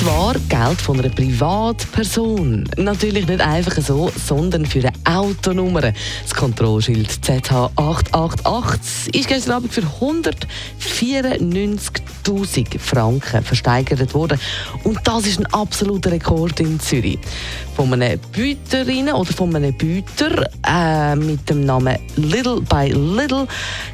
zwar Geld von einer Privatperson. Natürlich nicht einfach so, sondern für eine Autonummer. Das Kontrollschild ZH888 ist gestern Abend für 194.000 Franken versteigert worden. Und das ist ein absoluter Rekord in Zürich. Von einer Büterin oder von einem Büter äh, mit dem Namen Little by Little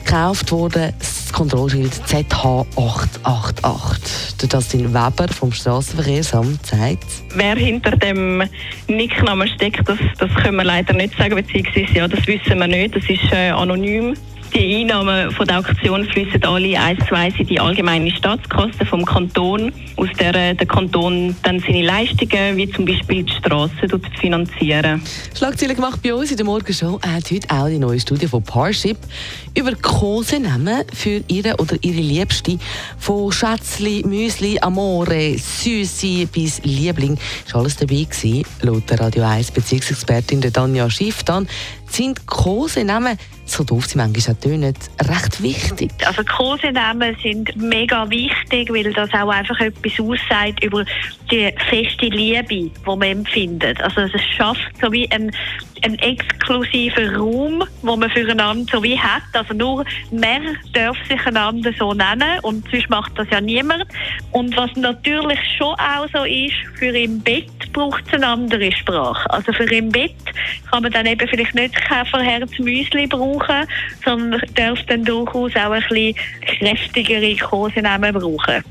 gekauft wurde das Kontrollschild ZH888. Der Dustin Weber vom Straßenverkehrsamt sagt, Wer hinter dem Nicknamen steckt, das, das können wir leider nicht sagen, beziehungsweise ja, das wissen wir nicht. Das ist äh, anonym. Die Einnahmen von der Auktion fließen alle eins zu eins in die allgemeine Staatskasse vom Kanton, aus der äh, der Kanton dann seine Leistungen, wie zum Beispiel die Strassen, finanzieren. Schlagzeilen gemacht bei uns in der Morgenshow hat heute auch die neue Studie von Parship über Kosenamen für ihre oder ihre Liebste. Von Schätzli, Müsli, Amore, Süßi bis Liebling ist alles dabei gewesen. Laut der Radio 1 Beziehungsexpertin der Danja Schiff dann sind Kosenamen, so doof sie manchmal auch tönen, recht wichtig. Also Kosenamen sind mega wichtig, weil das auch einfach etwas aussagt über die feste Liebe, die man empfindet. Also es schafft so wie ein, ein exklusiver Raum, wo man füreinander so wie hat. Also nur mehr darf sich einander so nennen und sonst macht das ja niemand. Und was natürlich schon auch so ist, für im Bett braucht es eine andere Sprache. Also für im Bett kann man dann eben vielleicht nicht Käferherz Müsli brauchen, sondern darf dann durchaus auch ein bisschen kräftigere Kosenamen brauchen.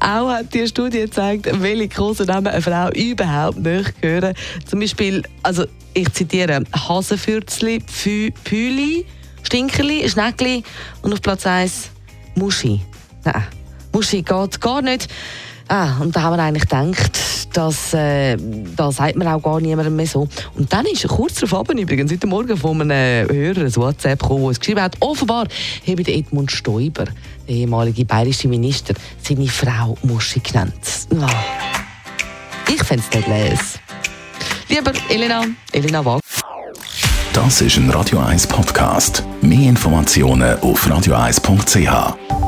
Auch hat die Studie gezeigt, welche Kosenamen eine Frau überhaupt nicht hören. Zum Beispiel, also ich zitiere, Hasenfürzli, Pfü- Püli, Stinkerli, Schneckli und auf Platz 1 Muschi. Nein, Muschi geht gar nicht. Ah, und da haben wir eigentlich gedacht, dass, äh, da sagt man auch gar niemandem mehr so. Und dann ist kurz darauf übrigens heute Morgen von einem Hörer ein WhatsApp gekommen, es geschrieben hat, offenbar habe der Edmund Stoiber, der ehemalige bayerische Minister, seine Frau Muschi genannt. Ah. Ich fände es nicht les. Lieber Elena, Elena Wag. Das ist ein Radio 1 Podcast. Mehr Informationen auf radio1.ch.